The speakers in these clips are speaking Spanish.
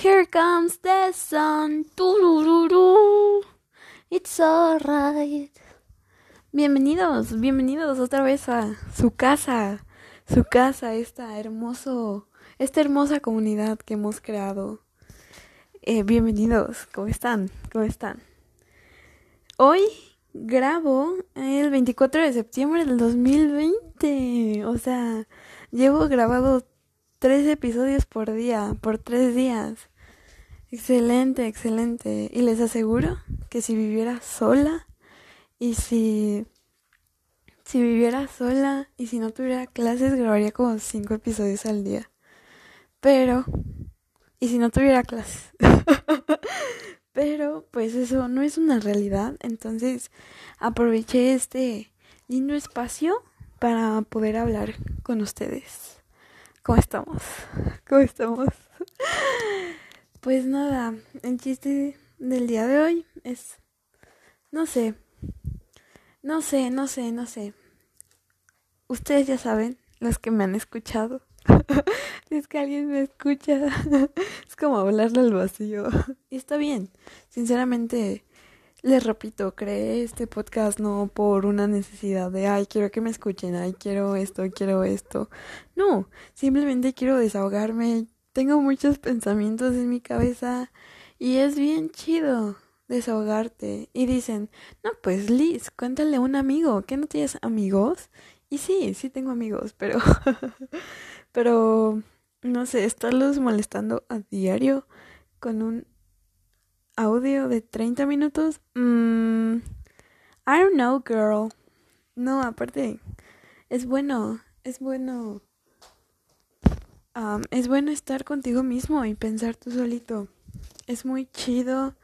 Here comes the sun. Turururu. It's alright. Bienvenidos, bienvenidos otra vez a su casa, su casa, esta hermoso, esta hermosa comunidad que hemos creado. Eh, bienvenidos, ¿cómo están? ¿Cómo están? Hoy grabo el 24 de septiembre del 2020. O sea, llevo grabado tres episodios por día, por tres días. Excelente, excelente. Y les aseguro que si viviera sola y si si viviera sola y si no tuviera clases grabaría como cinco episodios al día. Pero y si no tuviera clases. Pero pues eso no es una realidad, entonces aproveché este lindo espacio para poder hablar con ustedes. ¿Cómo estamos? ¿Cómo estamos? Pues nada, el chiste del día de hoy es, no sé, no sé, no sé, no sé. Ustedes ya saben, los que me han escuchado. es que alguien me escucha. es como hablarle al vacío. y está bien. Sinceramente, les repito, creé este podcast no por una necesidad de, ay, quiero que me escuchen, ay, quiero esto, quiero esto. No, simplemente quiero desahogarme. Tengo muchos pensamientos en mi cabeza y es bien chido desahogarte. Y dicen, no, pues Liz, cuéntale a un amigo, ¿que no tienes amigos? Y sí, sí tengo amigos, pero... pero, no sé, estarlos molestando a diario con un audio de 30 minutos. Mm, I don't know, girl. No, aparte, es bueno, es bueno. Es bueno estar contigo mismo y pensar tú solito. Es muy chido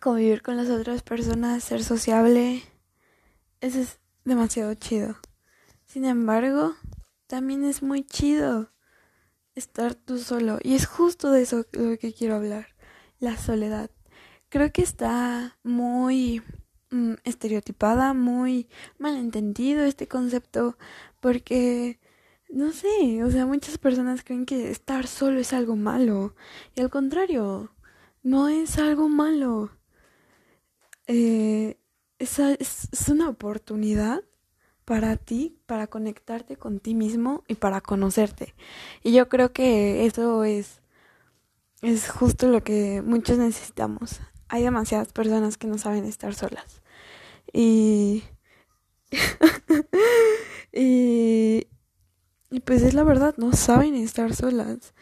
convivir con las otras personas, ser sociable. Eso es demasiado chido. Sin embargo, también es muy chido estar tú solo. Y es justo de eso lo que quiero hablar, la soledad. Creo que está muy mm, estereotipada, muy malentendido este concepto, porque, no sé, o sea, muchas personas creen que estar solo es algo malo. Y al contrario, no es algo malo. Eh, es, es una oportunidad para ti, para conectarte con ti mismo y para conocerte. Y yo creo que eso es, es justo lo que muchos necesitamos. Hay demasiadas personas que no saben estar solas. Y, y, y pues es la verdad, no saben estar solas.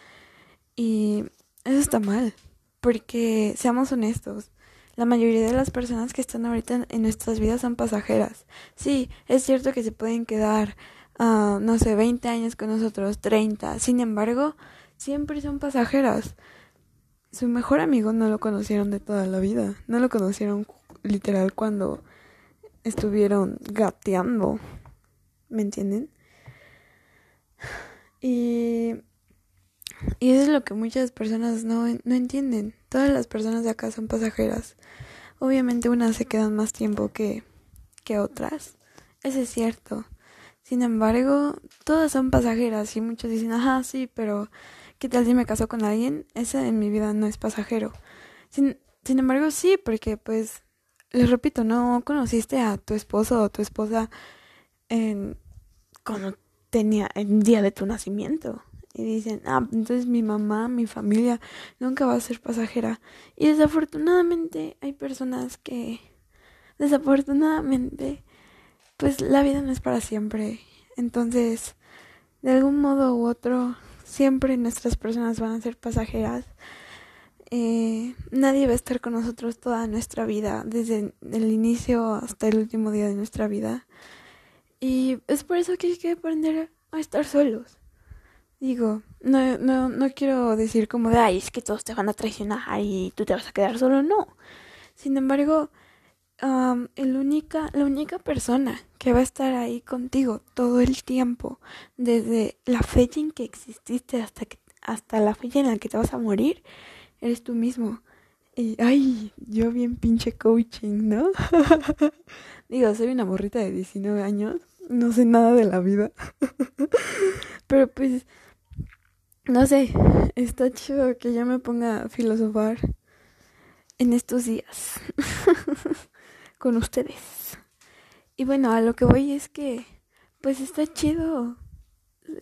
Y eso está mal, porque seamos honestos, la mayoría de las personas que están ahorita en nuestras vidas son pasajeras. Sí, es cierto que se pueden quedar, uh, no sé, 20 años con nosotros, 30. Sin embargo, siempre son pasajeras. Su mejor amigo no lo conocieron de toda la vida. No lo conocieron literal cuando estuvieron gateando. ¿Me entienden? Y, y eso es lo que muchas personas no, no entienden. Todas las personas de acá son pasajeras. Obviamente unas se quedan más tiempo que, que otras. Eso es cierto. Sin embargo, todas son pasajeras y muchos dicen, ajá, sí, pero ¿qué tal si me caso con alguien? Ese en mi vida no es pasajero. Sin, sin embargo, sí, porque pues, les repito, no conociste a tu esposo o tu esposa en, cuando tenía el día de tu nacimiento y dicen, ah, entonces mi mamá, mi familia nunca va a ser pasajera. Y desafortunadamente hay personas que, desafortunadamente, pues la vida no es para siempre. Entonces, de algún modo u otro, siempre nuestras personas van a ser pasajeras. Eh, nadie va a estar con nosotros toda nuestra vida, desde el inicio hasta el último día de nuestra vida. Y es por eso que hay que aprender a estar solos. Digo, no, no, no quiero decir como de, ay, es que todos te van a traicionar y tú te vas a quedar solo, no. Sin embargo, el única, la única persona que va a estar ahí contigo todo el tiempo, desde la fecha en que exististe hasta, que, hasta la fecha en la que te vas a morir, eres tú mismo. Y, ay, yo bien pinche coaching, ¿no? Digo, soy una morrita de 19 años, no sé nada de la vida. Pero pues no sé, está chido que yo me ponga a filosofar en estos días con ustedes. Y bueno, a lo que voy es que, pues está chido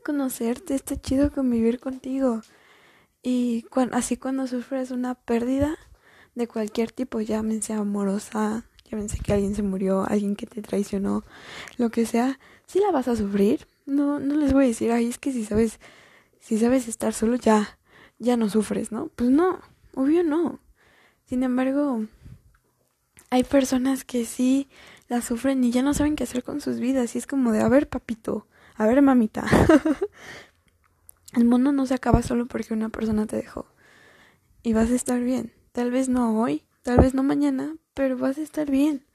conocerte, está chido convivir contigo. Y así cuando sufres una pérdida de cualquier tipo, llámense amorosa, llámense que alguien se murió, alguien que te traicionó, lo que sea, si la vas a sufrir. No, no les voy a decir, ay, es que si sabes, si sabes estar solo, ya, ya no sufres, ¿no? Pues no, obvio no. Sin embargo, hay personas que sí la sufren y ya no saben qué hacer con sus vidas. Y es como de, a ver, papito, a ver, mamita. El mundo no se acaba solo porque una persona te dejó. Y vas a estar bien. Tal vez no hoy, tal vez no mañana, pero vas a estar bien.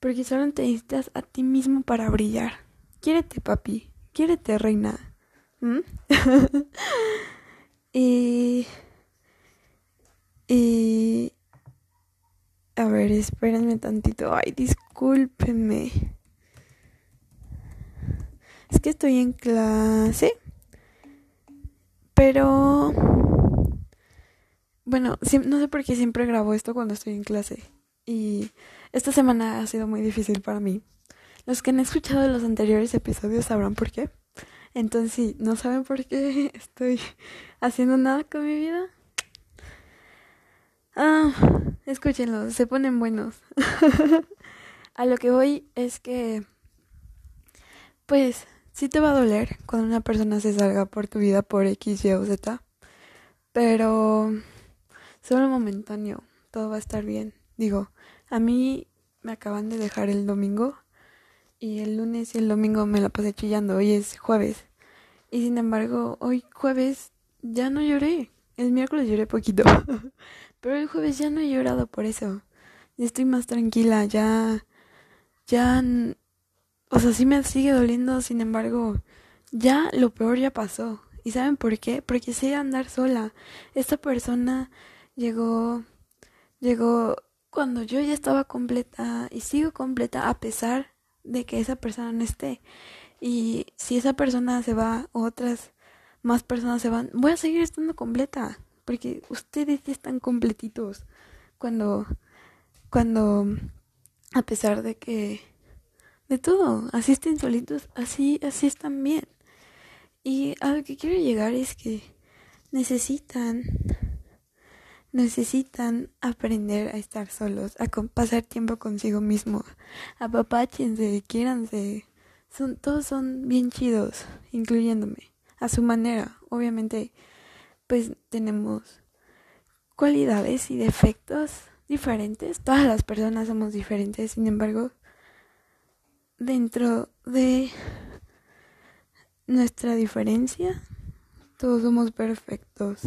Porque solo te necesitas a ti mismo para brillar. Quiérete, papi. Quiérete, reina. ¿Mm? y... Y... A ver, espérenme tantito. Ay, discúlpenme. Es que estoy en clase. Pero... Bueno, no sé por qué siempre grabo esto cuando estoy en clase. Y esta semana ha sido muy difícil para mí. Los que han escuchado los anteriores episodios sabrán por qué. Entonces, si no saben por qué estoy haciendo nada con mi vida, Ah, escúchenlos, se ponen buenos. a lo que voy es que, pues, sí te va a doler cuando una persona se salga por tu vida por X, Y o Z, pero solo momentáneo, todo va a estar bien. Digo, a mí me acaban de dejar el domingo y el lunes y el domingo me la pasé chillando, hoy es jueves. Y sin embargo, hoy jueves ya no lloré. El miércoles lloré poquito. Pero el jueves ya no he llorado por eso. Ya estoy más tranquila, ya... Ya... O sea, sí me sigue doliendo, sin embargo, ya lo peor ya pasó. ¿Y saben por qué? Porque sé andar sola. Esta persona llegó... Llegó cuando yo ya estaba completa y sigo completa a pesar de que esa persona no esté. Y si esa persona se va, otras más personas se van, voy a seguir estando completa porque ustedes ya están completitos cuando cuando a pesar de que de todo, así estén solitos, así así están bien. Y a lo que quiero llegar es que necesitan necesitan aprender a estar solos, a pasar tiempo consigo mismo, apapáchense, quiéranse. Son, todos son bien chidos, incluyéndome, a su manera. Obviamente pues tenemos cualidades y defectos diferentes. Todas las personas somos diferentes, sin embargo, dentro de nuestra diferencia, todos somos perfectos.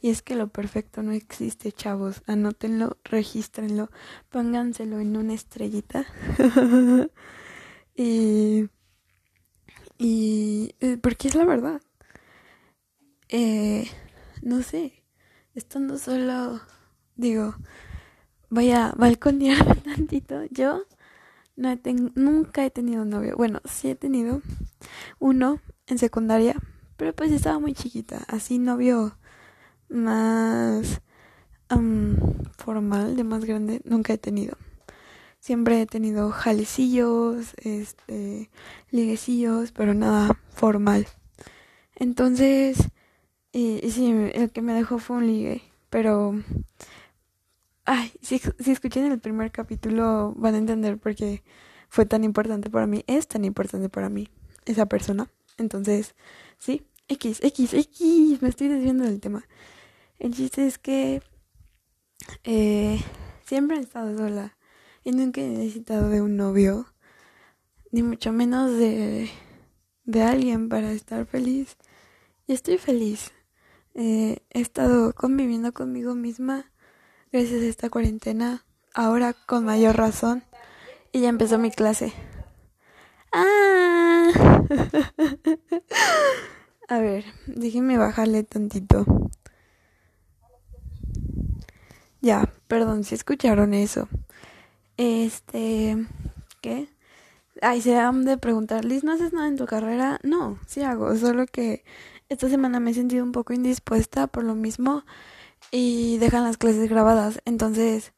Y es que lo perfecto no existe, chavos. Anótenlo, regístrenlo, pónganselo en una estrellita. y, y eh, porque es la verdad. Eh, no sé, estando solo, digo, voy a balconearme tantito. Yo no he nunca he tenido novio. Bueno, sí he tenido uno en secundaria, pero pues estaba muy chiquita. Así novio más formal, de más grande, nunca he tenido. Siempre he tenido jalecillos, este, liguecillos, pero nada formal. Entonces, y, sí, el que me dejó fue un ligue, pero... Ay, si, si escuchan el primer capítulo van a entender por qué fue tan importante para mí, es tan importante para mí esa persona. Entonces, sí, X, X, X, me estoy desviando del tema. El chiste es que eh, siempre he estado sola y nunca he necesitado de un novio, ni mucho menos de, de alguien para estar feliz. Y estoy feliz. Eh, he estado conviviendo conmigo misma gracias a esta cuarentena, ahora con mayor razón. Y ya empezó mi clase. Ah. a ver, déjenme bajarle tantito. Ya, perdón si escucharon eso. Este, ¿qué? Ay, se han de preguntar, Liz, ¿no haces nada en tu carrera? No, sí hago, solo que esta semana me he sentido un poco indispuesta por lo mismo y dejan las clases grabadas. Entonces,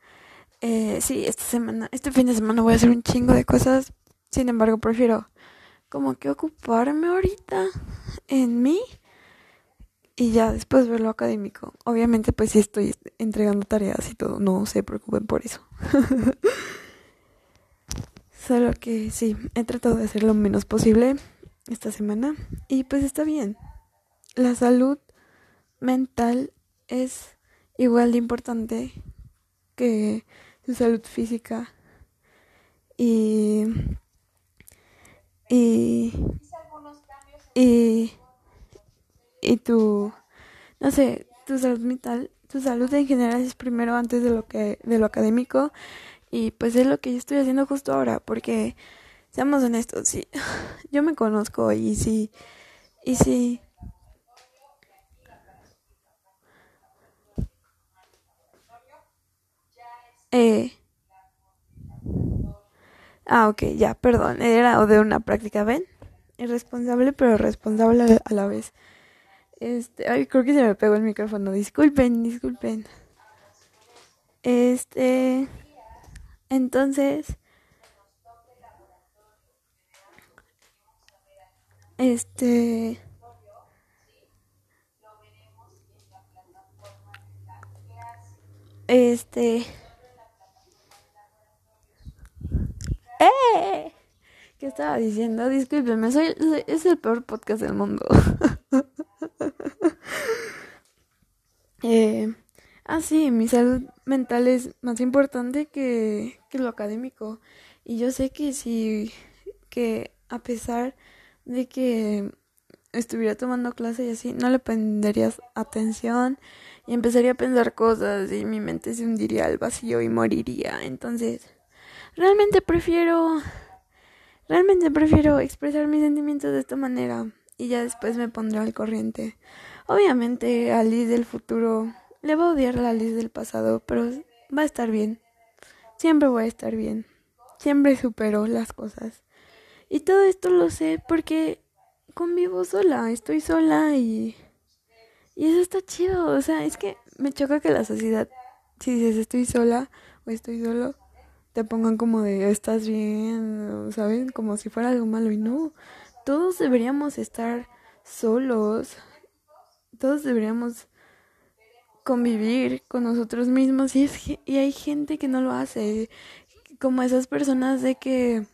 eh, sí, esta semana, este fin de semana voy a hacer un chingo de cosas. Sin embargo, prefiero como que ocuparme ahorita en mí y ya después ver lo académico. Obviamente, pues sí estoy entregando tareas y todo, no se preocupen por eso. Solo que sí, he tratado de hacer lo menos posible esta semana y pues está bien. La salud mental es igual de importante que su salud física y y y, y tu no sé tu salud mental tu salud en general es primero antes de lo que de lo académico y pues es lo que yo estoy haciendo justo ahora porque seamos honestos sí yo me conozco y sí y sí Eh. Ah, ok, ya, perdón. Era de una práctica, ¿ven? Irresponsable, pero responsable a la vez. Este, ay, creo que se me pegó el micrófono. Disculpen, disculpen. Este, entonces, este, este. ¡Eh! ¿Qué estaba diciendo? Discúlpeme, soy, es el peor podcast del mundo. eh, ah, sí, mi salud mental es más importante que, que lo académico. Y yo sé que si, que a pesar de que estuviera tomando clase y así, no le pondrías atención y empezaría a pensar cosas y mi mente se hundiría al vacío y moriría. Entonces, Realmente prefiero... Realmente prefiero expresar mis sentimientos de esta manera y ya después me pondré al corriente. Obviamente a Liz del futuro le va a odiar a la Liz del pasado, pero va a estar bien. Siempre voy a estar bien. Siempre supero las cosas. Y todo esto lo sé porque convivo sola, estoy sola y... Y eso está chido, o sea, es que me choca que la sociedad, si dices estoy sola o estoy solo, te pongan como de estás bien, ¿saben? Como si fuera algo malo y no. Todos deberíamos estar solos. Todos deberíamos convivir con nosotros mismos y es y hay gente que no lo hace, como esas personas de que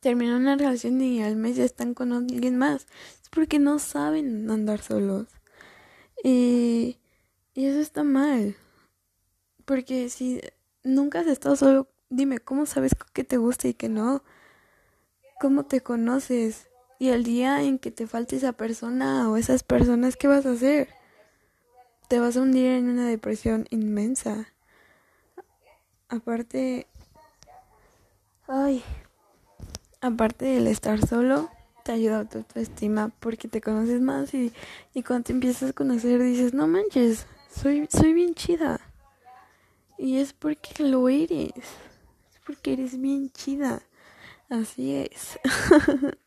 terminan una relación y al mes ya están con alguien más. Es porque no saben andar solos. Y, y eso está mal. Porque si nunca has estado solo. Dime, ¿cómo sabes qué te gusta y qué no? ¿Cómo te conoces? Y el día en que te falte esa persona o esas personas, ¿qué vas a hacer? Te vas a hundir en una depresión inmensa. Aparte... Ay. Aparte del estar solo, te ayuda tu autoestima porque te conoces más y, y cuando te empiezas a conocer dices, no manches, soy, soy bien chida. Y es porque lo eres. Es porque eres bien chida. Así es.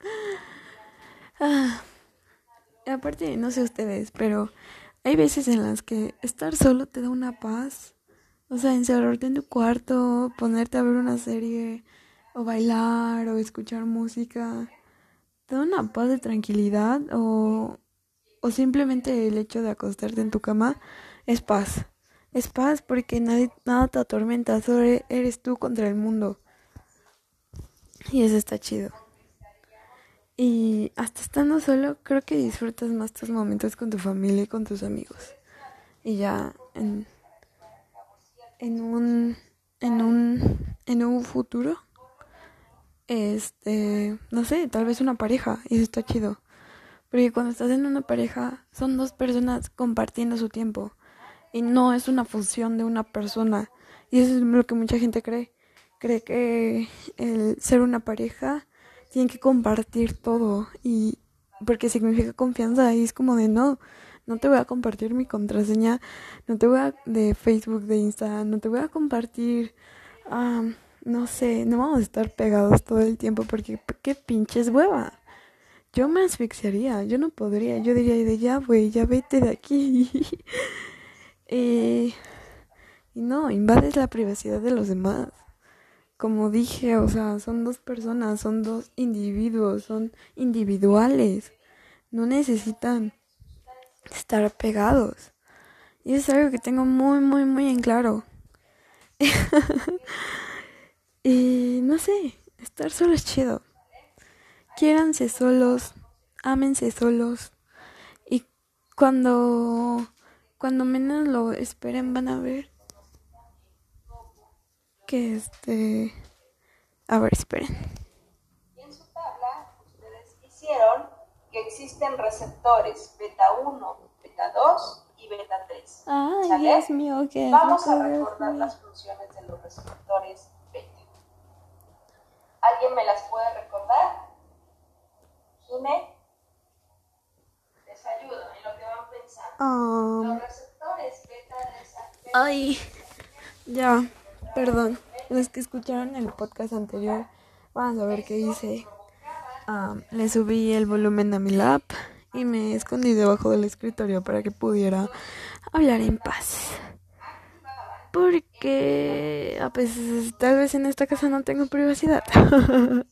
ah, aparte, no sé ustedes, pero hay veces en las que estar solo te da una paz. O sea, encerrarte en tu cuarto, ponerte a ver una serie, o bailar, o escuchar música, te da una paz de tranquilidad, o, o simplemente el hecho de acostarte en tu cama es paz. Es paz porque nadie, nada te atormenta, solo eres tú contra el mundo. Y eso está chido. Y hasta estando solo, creo que disfrutas más tus momentos con tu familia y con tus amigos. Y ya en, en un en un en un futuro este, no sé, tal vez una pareja y eso está chido. Porque cuando estás en una pareja son dos personas compartiendo su tiempo y no es una función de una persona. Y eso es lo que mucha gente cree. Cree que el ser una pareja tiene que compartir todo y porque significa confianza y es como de no, no te voy a compartir mi contraseña, no te voy a de Facebook, de Insta, no te voy a compartir no sé, no vamos a estar pegados todo el tiempo porque qué pinches hueva. yo me asfixiaría, yo no podría, yo diría de ya, güey, ya vete de aquí. eh, y no, invades la privacidad de los demás. Como dije, o sea, son dos personas, son dos individuos, son individuales. No necesitan estar pegados. Y es algo que tengo muy, muy, muy en claro. y no sé, estar solo es chido. Quiéranse solos, ámense solos. Y cuando, cuando menos lo esperen van a ver que este... A ver, esperen. En su tabla ustedes hicieron que existen receptores beta 1, beta 2 y beta 3. Ay, Dios mío, Vamos a recordar las funciones de los receptores beta. ¿Alguien me las puede recordar? Jime. Les ayudo en lo que van. Um, Ay, ya, perdón. Los que escucharon el podcast anterior van a ver qué hice. Um, le subí el volumen a mi lap y me escondí debajo del escritorio para que pudiera hablar en paz. Porque a veces tal vez en esta casa no tengo privacidad.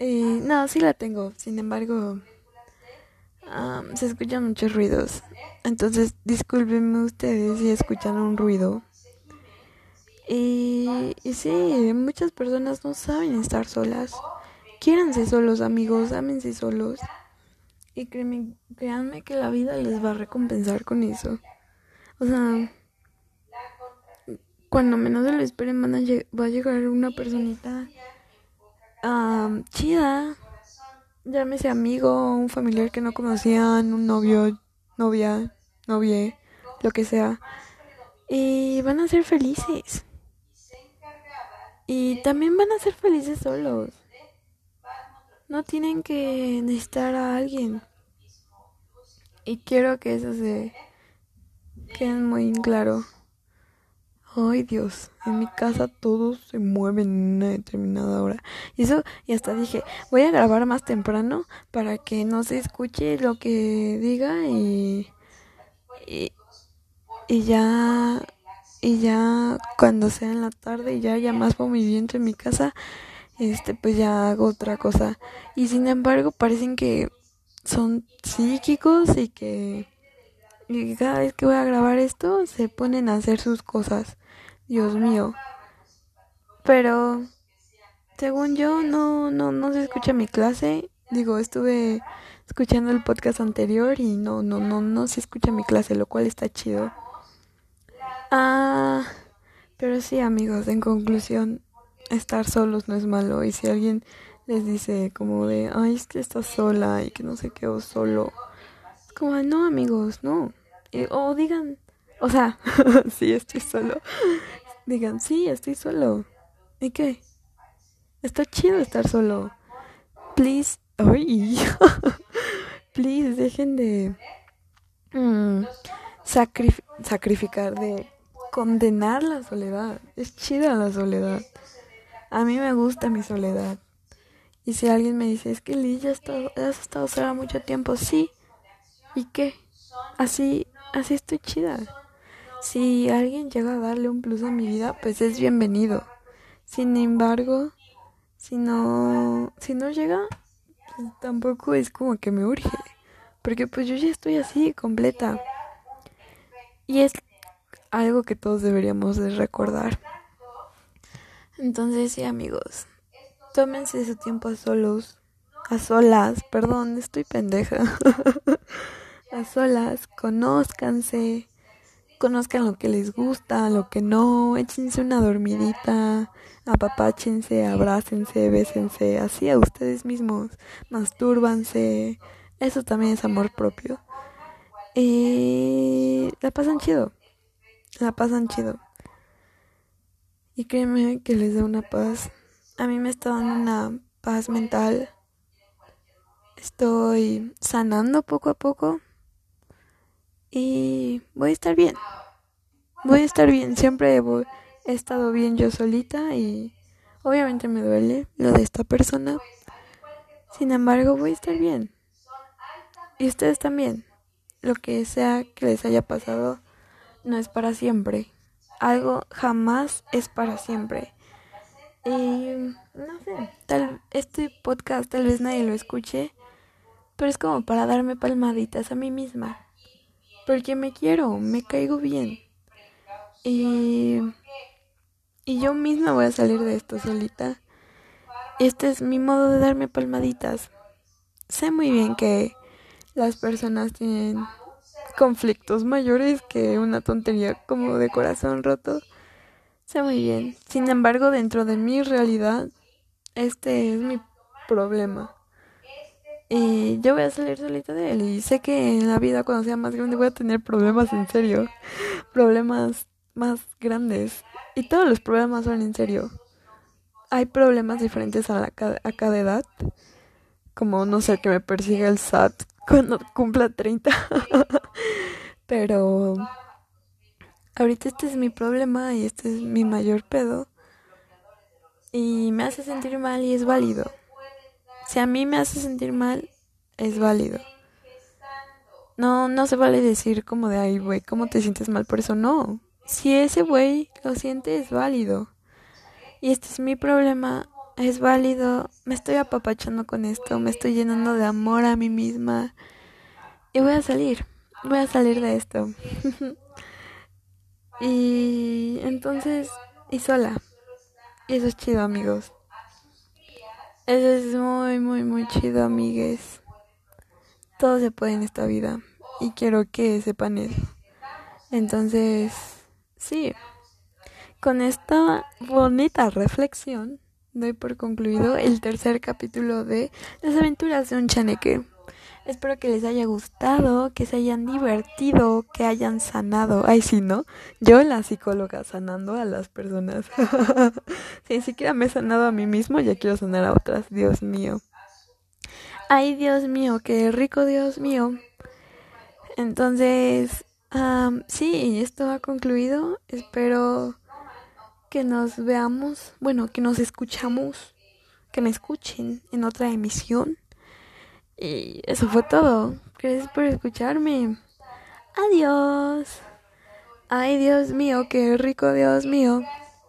no, sí la tengo. Sin embargo, se escuchan muchos ruidos. Entonces, discúlpenme ustedes si escuchan un ruido. Y, y sí, muchas personas no saben estar solas. Quiéranse solos, amigos, ámense solos. Y créanme, créanme que la vida les va a recompensar con eso. O sea, cuando menos se lo esperen van a va a llegar una personita um, chida. Llámese amigo, un familiar que no conocían, un novio, novia, novie, lo que sea. Y van a ser felices. Y también van a ser felices solos. No tienen que necesitar a alguien. Y quiero que eso se quede muy claro. Ay Dios, en mi casa todos se mueven en una determinada hora. Y eso, y hasta dije, voy a grabar más temprano para que no se escuche lo que diga y, y, ya, y ya cuando sea en la tarde y ya haya más movimiento en mi casa, este pues ya hago otra cosa. Y sin embargo parecen que son psíquicos y que, y cada vez que voy a grabar esto se ponen a hacer sus cosas. Dios mío. Pero según yo no no no se escucha mi clase. Digo, estuve escuchando el podcast anterior y no no no no se escucha mi clase, lo cual está chido. Ah, pero sí, amigos, en conclusión, estar solos no es malo y si alguien les dice como de, ay, es que estás sola y que no sé qué, o solo, es como, no, amigos, no. o digan, o sea, sí, estoy solo. Digan, sí, estoy solo. ¿Y qué? Está chido estar solo. Please, ay, please, dejen de mm, sacrificar, de condenar la soledad. Es chida la soledad. A mí me gusta mi soledad. Y si alguien me dice, es que Liz, ya has estado sola mucho tiempo, sí. ¿Y qué? Así, así estoy chida. Si alguien llega a darle un plus a mi vida, pues es bienvenido. Sin embargo, si no, si no llega, pues tampoco es como que me urge. Porque pues yo ya estoy así, completa. Y es algo que todos deberíamos de recordar. Entonces, sí, amigos, tómense su tiempo a solos, a solas, perdón, estoy pendeja. a solas, conózcanse, conozcan lo que les gusta, lo que no, échense una dormidita, apapáchense, abrácense, bésense, así a ustedes mismos, mastúrbanse, eso también es amor propio. Y la pasan chido, la pasan chido. Y créeme que les da una paz. A mí me está dando una paz mental. Estoy sanando poco a poco. Y voy a estar bien. Voy a estar bien. Siempre he estado bien yo solita y obviamente me duele lo de esta persona. Sin embargo, voy a estar bien. Y ustedes también. Lo que sea que les haya pasado no es para siempre. Algo jamás es para siempre. Y no sé, tal este podcast tal vez nadie lo escuche, pero es como para darme palmaditas a mí misma. Porque me quiero, me caigo bien. Y y yo misma voy a salir de esto solita. Este es mi modo de darme palmaditas. Sé muy bien que las personas tienen conflictos mayores que una tontería como de corazón roto. Sé muy bien. Sin embargo, dentro de mi realidad, este es mi problema. Y yo voy a salir solita de él. Y sé que en la vida, cuando sea más grande, voy a tener problemas en serio. Problemas más grandes. Y todos los problemas son en serio. Hay problemas diferentes a, la, a cada edad. Como, no sé, que me persiga el SAT cuando cumpla 30. Pero ahorita este es mi problema y este es mi mayor pedo. Y me hace sentir mal y es válido. Si a mí me hace sentir mal, es válido. No, no se vale decir como de, ay, güey, ¿cómo te sientes mal por eso? No. Si ese güey lo siente, es válido. Y este es mi problema, es válido. Me estoy apapachando con esto, me estoy llenando de amor a mí misma. Y voy a salir, voy a salir de esto. y entonces, y sola. Y eso es chido, amigos. Eso es muy, muy, muy chido, amigues. Todo se puede en esta vida. Y quiero que sepan eso. Entonces, sí. Con esta bonita reflexión, doy por concluido el tercer capítulo de Las aventuras de un chaneque. Espero que les haya gustado, que se hayan divertido, que hayan sanado. Ay, sí, ¿no? Yo, la psicóloga, sanando a las personas. si ni siquiera me he sanado a mí mismo, ya quiero sanar a otras. Dios mío. Ay, Dios mío, qué rico, Dios mío. Entonces, sí, esto ha concluido. Espero que nos veamos, bueno, que nos escuchamos, que me escuchen en otra emisión. Y eso fue todo. Gracias por escucharme. Adiós. Ay, Dios mío, qué rico, Dios mío.